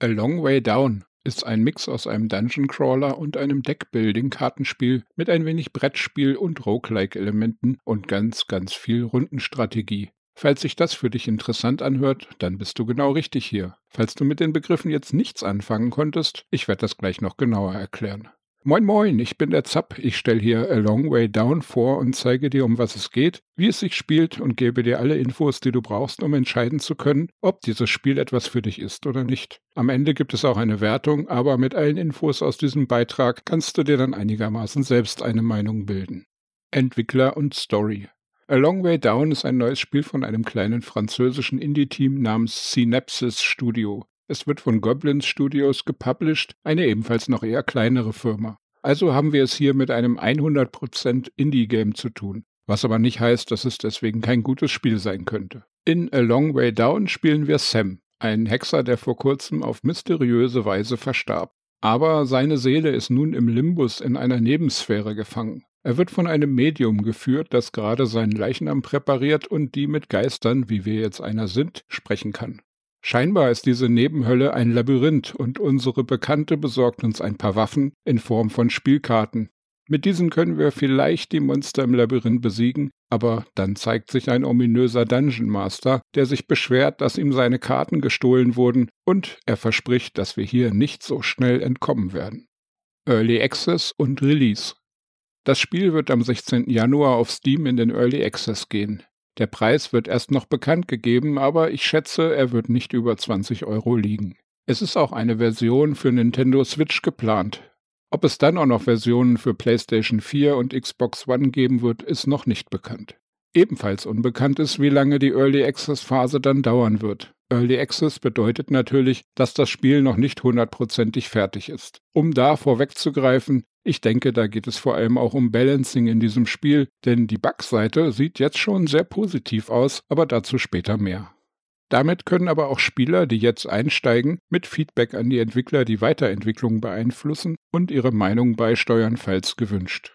A Long Way Down ist ein Mix aus einem Dungeon Crawler und einem Deckbuilding-Kartenspiel mit ein wenig Brettspiel und Roguelike-Elementen und ganz, ganz viel Rundenstrategie. Falls sich das für dich interessant anhört, dann bist du genau richtig hier. Falls du mit den Begriffen jetzt nichts anfangen konntest, ich werde das gleich noch genauer erklären. Moin Moin, ich bin der Zapp. Ich stelle hier A Long Way Down vor und zeige dir, um was es geht, wie es sich spielt und gebe dir alle Infos, die du brauchst, um entscheiden zu können, ob dieses Spiel etwas für dich ist oder nicht. Am Ende gibt es auch eine Wertung, aber mit allen Infos aus diesem Beitrag kannst du dir dann einigermaßen selbst eine Meinung bilden. Entwickler und Story. A Long Way Down ist ein neues Spiel von einem kleinen französischen Indie-Team namens Synapsis Studio. Es wird von Goblins Studios gepublished, eine ebenfalls noch eher kleinere Firma. Also haben wir es hier mit einem 100% Indie-Game zu tun, was aber nicht heißt, dass es deswegen kein gutes Spiel sein könnte. In A Long Way Down spielen wir Sam, einen Hexer, der vor kurzem auf mysteriöse Weise verstarb. Aber seine Seele ist nun im Limbus in einer Nebensphäre gefangen. Er wird von einem Medium geführt, das gerade seinen Leichnam präpariert und die mit Geistern, wie wir jetzt einer sind, sprechen kann. Scheinbar ist diese Nebenhölle ein Labyrinth und unsere Bekannte besorgt uns ein paar Waffen in Form von Spielkarten. Mit diesen können wir vielleicht die Monster im Labyrinth besiegen, aber dann zeigt sich ein ominöser Dungeon Master, der sich beschwert, dass ihm seine Karten gestohlen wurden und er verspricht, dass wir hier nicht so schnell entkommen werden. Early Access und Release. Das Spiel wird am 16. Januar auf Steam in den Early Access gehen. Der Preis wird erst noch bekannt gegeben, aber ich schätze, er wird nicht über 20 Euro liegen. Es ist auch eine Version für Nintendo Switch geplant. Ob es dann auch noch Versionen für PlayStation 4 und Xbox One geben wird, ist noch nicht bekannt. Ebenfalls unbekannt ist, wie lange die Early Access Phase dann dauern wird. Early Access bedeutet natürlich, dass das Spiel noch nicht hundertprozentig fertig ist. Um da vorwegzugreifen, ich denke, da geht es vor allem auch um Balancing in diesem Spiel, denn die Bugseite sieht jetzt schon sehr positiv aus, aber dazu später mehr. Damit können aber auch Spieler, die jetzt einsteigen, mit Feedback an die Entwickler die Weiterentwicklung beeinflussen und ihre Meinung beisteuern, falls gewünscht.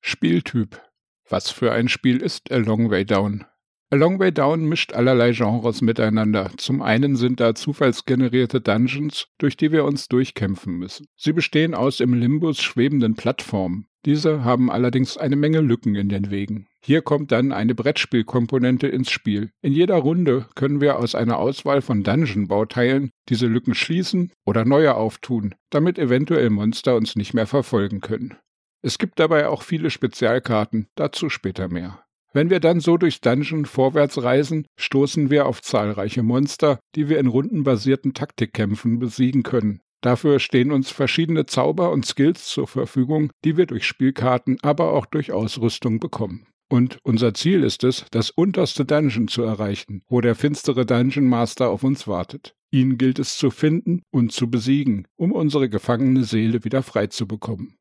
Spieltyp. Was für ein Spiel ist A Long Way Down? A Long Way Down mischt allerlei Genres miteinander. Zum einen sind da zufallsgenerierte Dungeons, durch die wir uns durchkämpfen müssen. Sie bestehen aus im Limbus schwebenden Plattformen. Diese haben allerdings eine Menge Lücken in den Wegen. Hier kommt dann eine Brettspielkomponente ins Spiel. In jeder Runde können wir aus einer Auswahl von Dungeon-Bauteilen diese Lücken schließen oder neue auftun, damit eventuell Monster uns nicht mehr verfolgen können. Es gibt dabei auch viele Spezialkarten, dazu später mehr. Wenn wir dann so durchs Dungeon vorwärts reisen, stoßen wir auf zahlreiche Monster, die wir in rundenbasierten Taktikkämpfen besiegen können. Dafür stehen uns verschiedene Zauber und Skills zur Verfügung, die wir durch Spielkarten, aber auch durch Ausrüstung bekommen. Und unser Ziel ist es, das unterste Dungeon zu erreichen, wo der finstere Dungeon Master auf uns wartet. Ihn gilt es zu finden und zu besiegen, um unsere gefangene Seele wieder frei zu bekommen.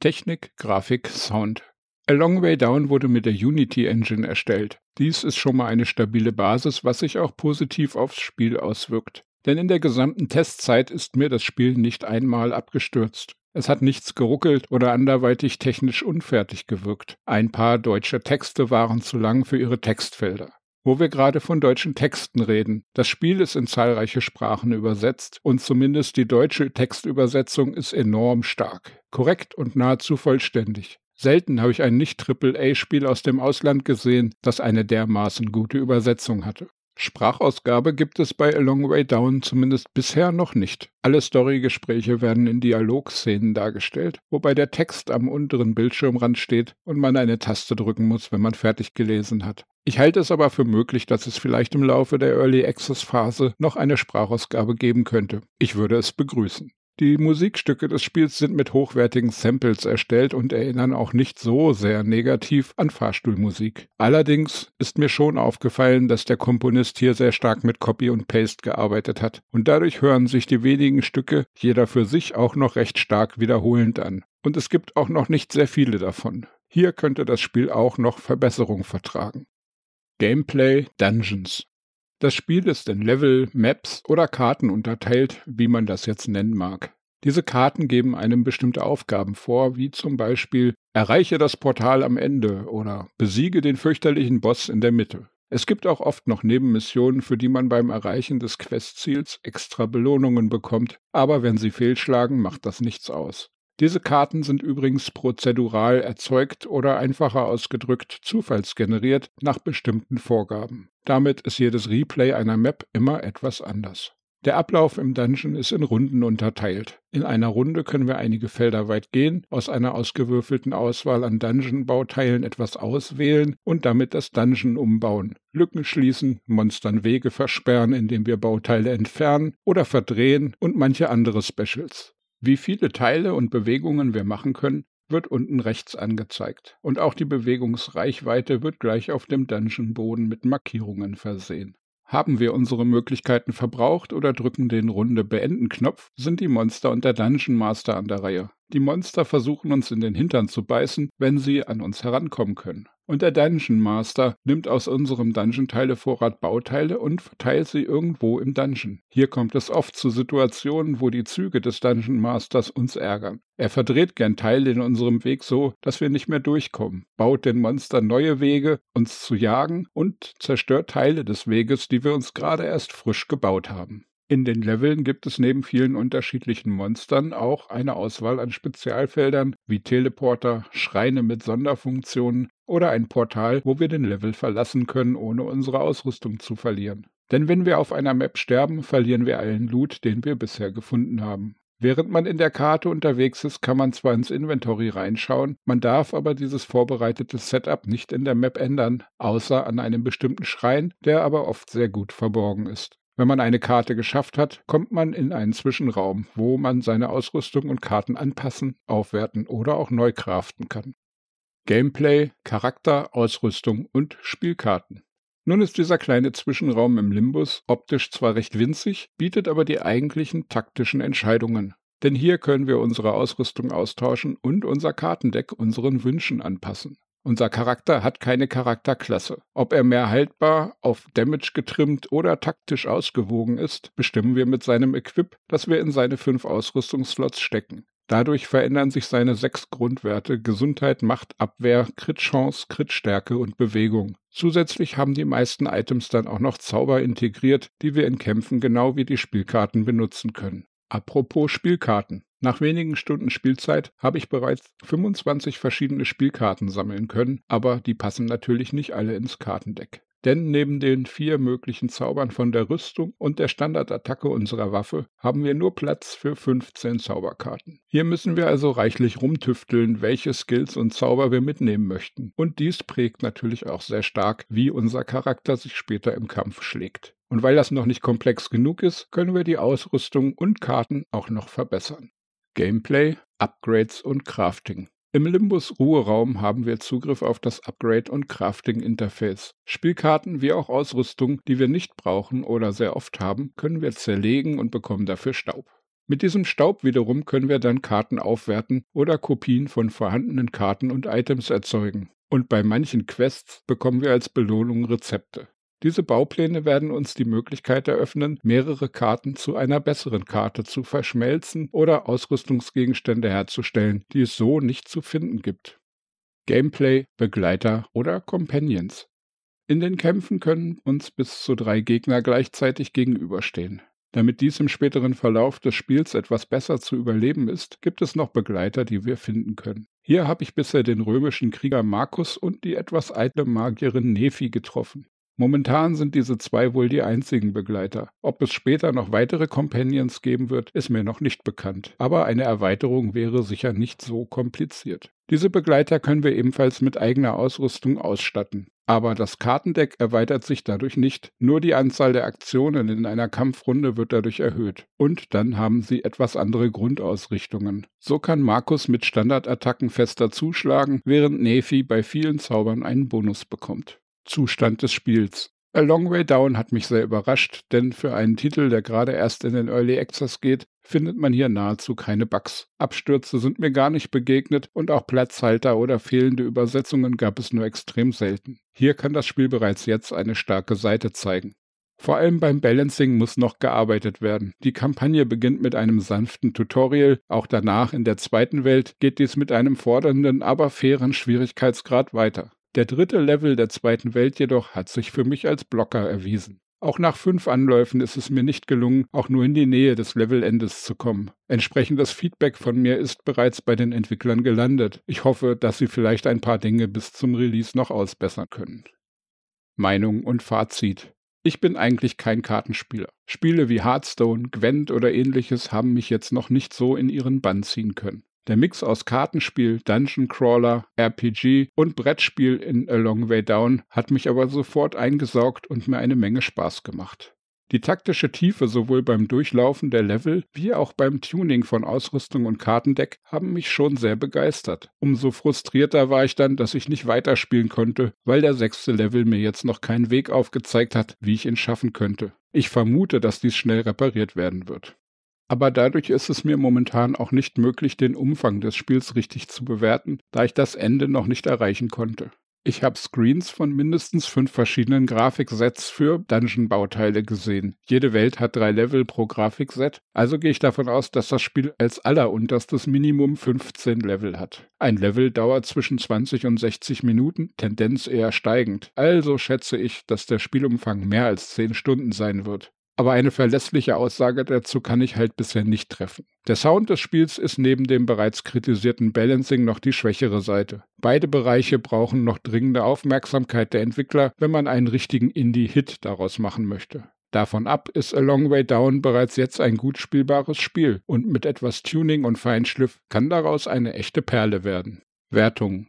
Technik, Grafik, Sound. A Long Way Down wurde mit der Unity Engine erstellt. Dies ist schon mal eine stabile Basis, was sich auch positiv aufs Spiel auswirkt. Denn in der gesamten Testzeit ist mir das Spiel nicht einmal abgestürzt. Es hat nichts geruckelt oder anderweitig technisch unfertig gewirkt. Ein paar deutsche Texte waren zu lang für ihre Textfelder. Wo wir gerade von deutschen Texten reden. Das Spiel ist in zahlreiche Sprachen übersetzt und zumindest die deutsche Textübersetzung ist enorm stark, korrekt und nahezu vollständig. Selten habe ich ein Nicht-Triple-A-Spiel aus dem Ausland gesehen, das eine dermaßen gute Übersetzung hatte. Sprachausgabe gibt es bei A Long Way Down zumindest bisher noch nicht. Alle Storygespräche werden in Dialogszenen dargestellt, wobei der Text am unteren Bildschirmrand steht und man eine Taste drücken muss, wenn man fertig gelesen hat. Ich halte es aber für möglich, dass es vielleicht im Laufe der Early Access Phase noch eine Sprachausgabe geben könnte. Ich würde es begrüßen. Die Musikstücke des Spiels sind mit hochwertigen Samples erstellt und erinnern auch nicht so sehr negativ an Fahrstuhlmusik. Allerdings ist mir schon aufgefallen, dass der Komponist hier sehr stark mit Copy und Paste gearbeitet hat und dadurch hören sich die wenigen Stücke jeder für sich auch noch recht stark wiederholend an. Und es gibt auch noch nicht sehr viele davon. Hier könnte das Spiel auch noch Verbesserung vertragen. Gameplay Dungeons das Spiel ist in Level, Maps oder Karten unterteilt, wie man das jetzt nennen mag. Diese Karten geben einem bestimmte Aufgaben vor, wie zum Beispiel Erreiche das Portal am Ende oder besiege den fürchterlichen Boss in der Mitte. Es gibt auch oft noch Nebenmissionen, für die man beim Erreichen des Questziels extra Belohnungen bekommt, aber wenn sie fehlschlagen, macht das nichts aus. Diese Karten sind übrigens prozedural erzeugt oder einfacher ausgedrückt zufallsgeneriert nach bestimmten Vorgaben. Damit ist jedes Replay einer Map immer etwas anders. Der Ablauf im Dungeon ist in Runden unterteilt. In einer Runde können wir einige Felder weit gehen, aus einer ausgewürfelten Auswahl an Dungeon-Bauteilen etwas auswählen und damit das Dungeon umbauen, Lücken schließen, Monstern Wege versperren, indem wir Bauteile entfernen oder verdrehen und manche andere Specials. Wie viele Teile und Bewegungen wir machen können, wird unten rechts angezeigt. Und auch die Bewegungsreichweite wird gleich auf dem Dungeon-Boden mit Markierungen versehen. Haben wir unsere Möglichkeiten verbraucht oder drücken den Runde Beenden Knopf, sind die Monster und der Dungeon Master an der Reihe. Die Monster versuchen uns in den Hintern zu beißen, wenn sie an uns herankommen können. Und der Dungeon Master nimmt aus unserem Dungeon-Teilevorrat Bauteile und verteilt sie irgendwo im Dungeon. Hier kommt es oft zu Situationen, wo die Züge des Dungeon Masters uns ärgern. Er verdreht gern Teile in unserem Weg so, dass wir nicht mehr durchkommen, baut den Monstern neue Wege, uns zu jagen und zerstört Teile des Weges, die wir uns gerade erst frisch gebaut haben. In den Leveln gibt es neben vielen unterschiedlichen Monstern auch eine Auswahl an Spezialfeldern wie Teleporter, Schreine mit Sonderfunktionen oder ein Portal, wo wir den Level verlassen können, ohne unsere Ausrüstung zu verlieren. Denn wenn wir auf einer Map sterben, verlieren wir allen Loot, den wir bisher gefunden haben. Während man in der Karte unterwegs ist, kann man zwar ins Inventory reinschauen, man darf aber dieses vorbereitete Setup nicht in der Map ändern, außer an einem bestimmten Schrein, der aber oft sehr gut verborgen ist. Wenn man eine Karte geschafft hat, kommt man in einen Zwischenraum, wo man seine Ausrüstung und Karten anpassen, aufwerten oder auch neu craften kann. Gameplay, Charakter, Ausrüstung und Spielkarten. Nun ist dieser kleine Zwischenraum im Limbus optisch zwar recht winzig, bietet aber die eigentlichen taktischen Entscheidungen. Denn hier können wir unsere Ausrüstung austauschen und unser Kartendeck unseren Wünschen anpassen. Unser Charakter hat keine Charakterklasse. Ob er mehr haltbar, auf Damage getrimmt oder taktisch ausgewogen ist, bestimmen wir mit seinem Equip, das wir in seine fünf Ausrüstungsslots stecken. Dadurch verändern sich seine sechs Grundwerte Gesundheit, Macht, Abwehr, Crit-Chance, Crit-Stärke und Bewegung. Zusätzlich haben die meisten Items dann auch noch Zauber integriert, die wir in Kämpfen genau wie die Spielkarten benutzen können. Apropos Spielkarten. Nach wenigen Stunden Spielzeit habe ich bereits 25 verschiedene Spielkarten sammeln können, aber die passen natürlich nicht alle ins Kartendeck. Denn neben den vier möglichen Zaubern von der Rüstung und der Standardattacke unserer Waffe haben wir nur Platz für 15 Zauberkarten. Hier müssen wir also reichlich rumtüfteln, welche Skills und Zauber wir mitnehmen möchten. Und dies prägt natürlich auch sehr stark, wie unser Charakter sich später im Kampf schlägt. Und weil das noch nicht komplex genug ist, können wir die Ausrüstung und Karten auch noch verbessern. Gameplay, Upgrades und Crafting. Im Limbus Ruheraum haben wir Zugriff auf das Upgrade- und Crafting-Interface. Spielkarten wie auch Ausrüstung, die wir nicht brauchen oder sehr oft haben, können wir zerlegen und bekommen dafür Staub. Mit diesem Staub wiederum können wir dann Karten aufwerten oder Kopien von vorhandenen Karten und Items erzeugen. Und bei manchen Quests bekommen wir als Belohnung Rezepte. Diese Baupläne werden uns die Möglichkeit eröffnen, mehrere Karten zu einer besseren Karte zu verschmelzen oder Ausrüstungsgegenstände herzustellen, die es so nicht zu finden gibt. Gameplay, Begleiter oder Companions. In den Kämpfen können uns bis zu drei Gegner gleichzeitig gegenüberstehen. Damit dies im späteren Verlauf des Spiels etwas besser zu überleben ist, gibt es noch Begleiter, die wir finden können. Hier habe ich bisher den römischen Krieger Markus und die etwas eitle Magierin Nephi getroffen. Momentan sind diese zwei wohl die einzigen Begleiter. Ob es später noch weitere Companions geben wird, ist mir noch nicht bekannt. Aber eine Erweiterung wäre sicher nicht so kompliziert. Diese Begleiter können wir ebenfalls mit eigener Ausrüstung ausstatten. Aber das Kartendeck erweitert sich dadurch nicht, nur die Anzahl der Aktionen in einer Kampfrunde wird dadurch erhöht. Und dann haben sie etwas andere Grundausrichtungen. So kann Markus mit Standardattacken fester zuschlagen, während Nephi bei vielen Zaubern einen Bonus bekommt. Zustand des Spiels. A Long Way Down hat mich sehr überrascht, denn für einen Titel, der gerade erst in den Early Access geht, findet man hier nahezu keine Bugs. Abstürze sind mir gar nicht begegnet und auch Platzhalter oder fehlende Übersetzungen gab es nur extrem selten. Hier kann das Spiel bereits jetzt eine starke Seite zeigen. Vor allem beim Balancing muss noch gearbeitet werden. Die Kampagne beginnt mit einem sanften Tutorial, auch danach in der zweiten Welt geht dies mit einem fordernden, aber fairen Schwierigkeitsgrad weiter. Der dritte Level der zweiten Welt jedoch hat sich für mich als Blocker erwiesen. Auch nach fünf Anläufen ist es mir nicht gelungen, auch nur in die Nähe des Levelendes zu kommen. Entsprechendes Feedback von mir ist bereits bei den Entwicklern gelandet. Ich hoffe, dass sie vielleicht ein paar Dinge bis zum Release noch ausbessern können. Meinung und Fazit. Ich bin eigentlich kein Kartenspieler. Spiele wie Hearthstone, Gwent oder ähnliches haben mich jetzt noch nicht so in ihren Bann ziehen können. Der Mix aus Kartenspiel, Dungeon Crawler, RPG und Brettspiel in A Long Way Down hat mich aber sofort eingesaugt und mir eine Menge Spaß gemacht. Die taktische Tiefe sowohl beim Durchlaufen der Level wie auch beim Tuning von Ausrüstung und Kartendeck haben mich schon sehr begeistert. Umso frustrierter war ich dann, dass ich nicht weiterspielen konnte, weil der sechste Level mir jetzt noch keinen Weg aufgezeigt hat, wie ich ihn schaffen könnte. Ich vermute, dass dies schnell repariert werden wird. Aber dadurch ist es mir momentan auch nicht möglich, den Umfang des Spiels richtig zu bewerten, da ich das Ende noch nicht erreichen konnte. Ich habe Screens von mindestens fünf verschiedenen Grafiksets für Dungeon-Bauteile gesehen. Jede Welt hat drei Level pro Grafikset, also gehe ich davon aus, dass das Spiel als allerunterstes Minimum 15 Level hat. Ein Level dauert zwischen 20 und 60 Minuten, Tendenz eher steigend. Also schätze ich, dass der Spielumfang mehr als 10 Stunden sein wird aber eine verlässliche Aussage dazu kann ich halt bisher nicht treffen. Der Sound des Spiels ist neben dem bereits kritisierten Balancing noch die schwächere Seite. Beide Bereiche brauchen noch dringende Aufmerksamkeit der Entwickler, wenn man einen richtigen Indie-Hit daraus machen möchte. Davon ab ist A Long Way Down bereits jetzt ein gut spielbares Spiel und mit etwas Tuning und Feinschliff kann daraus eine echte Perle werden. Wertung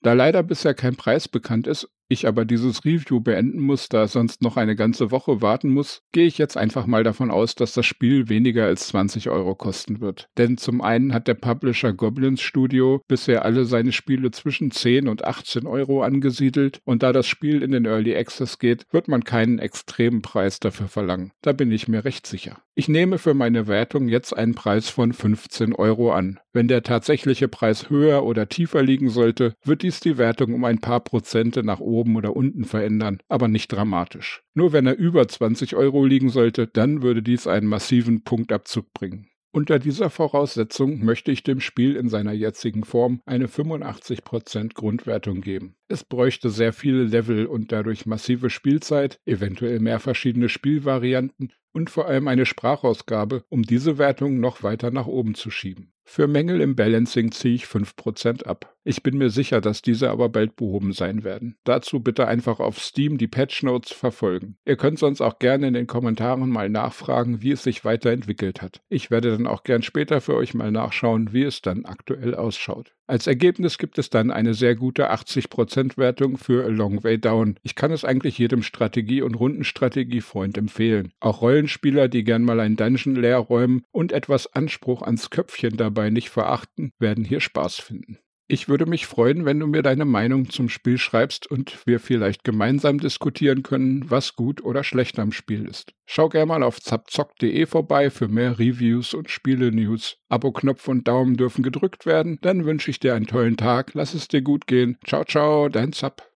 da leider bisher kein Preis bekannt ist, ich aber dieses Review beenden muss, da es sonst noch eine ganze Woche warten muss, gehe ich jetzt einfach mal davon aus, dass das Spiel weniger als 20 Euro kosten wird. Denn zum einen hat der Publisher Goblins Studio bisher alle seine Spiele zwischen 10 und 18 Euro angesiedelt und da das Spiel in den Early Access geht, wird man keinen extremen Preis dafür verlangen. Da bin ich mir recht sicher. Ich nehme für meine Wertung jetzt einen Preis von 15 Euro an. Wenn der tatsächliche Preis höher oder tiefer liegen sollte, wird dies die Wertung um ein paar Prozente nach oben oben oder unten verändern, aber nicht dramatisch. Nur wenn er über 20 Euro liegen sollte, dann würde dies einen massiven Punktabzug bringen. Unter dieser Voraussetzung möchte ich dem Spiel in seiner jetzigen Form eine 85% Grundwertung geben. Es bräuchte sehr viele Level und dadurch massive Spielzeit, eventuell mehr verschiedene Spielvarianten und vor allem eine Sprachausgabe, um diese Wertung noch weiter nach oben zu schieben. Für Mängel im Balancing ziehe ich 5% ab. Ich bin mir sicher, dass diese aber bald behoben sein werden. Dazu bitte einfach auf Steam die Patch Notes verfolgen. Ihr könnt sonst auch gerne in den Kommentaren mal nachfragen, wie es sich weiterentwickelt hat. Ich werde dann auch gern später für euch mal nachschauen, wie es dann aktuell ausschaut. Als Ergebnis gibt es dann eine sehr gute 80% Wertung für A Long Way Down. Ich kann es eigentlich jedem Strategie- und Rundenstrategiefreund empfehlen. Auch Rollenspieler, die gern mal ein Dungeon leer räumen und etwas Anspruch ans Köpfchen dabei nicht verachten, werden hier Spaß finden. Ich würde mich freuen, wenn du mir deine Meinung zum Spiel schreibst und wir vielleicht gemeinsam diskutieren können, was gut oder schlecht am Spiel ist. Schau gerne mal auf zapzock.de vorbei für mehr Reviews und Spiele-News. Abo-Knopf und Daumen dürfen gedrückt werden. Dann wünsche ich dir einen tollen Tag. Lass es dir gut gehen. Ciao, ciao, dein Zap.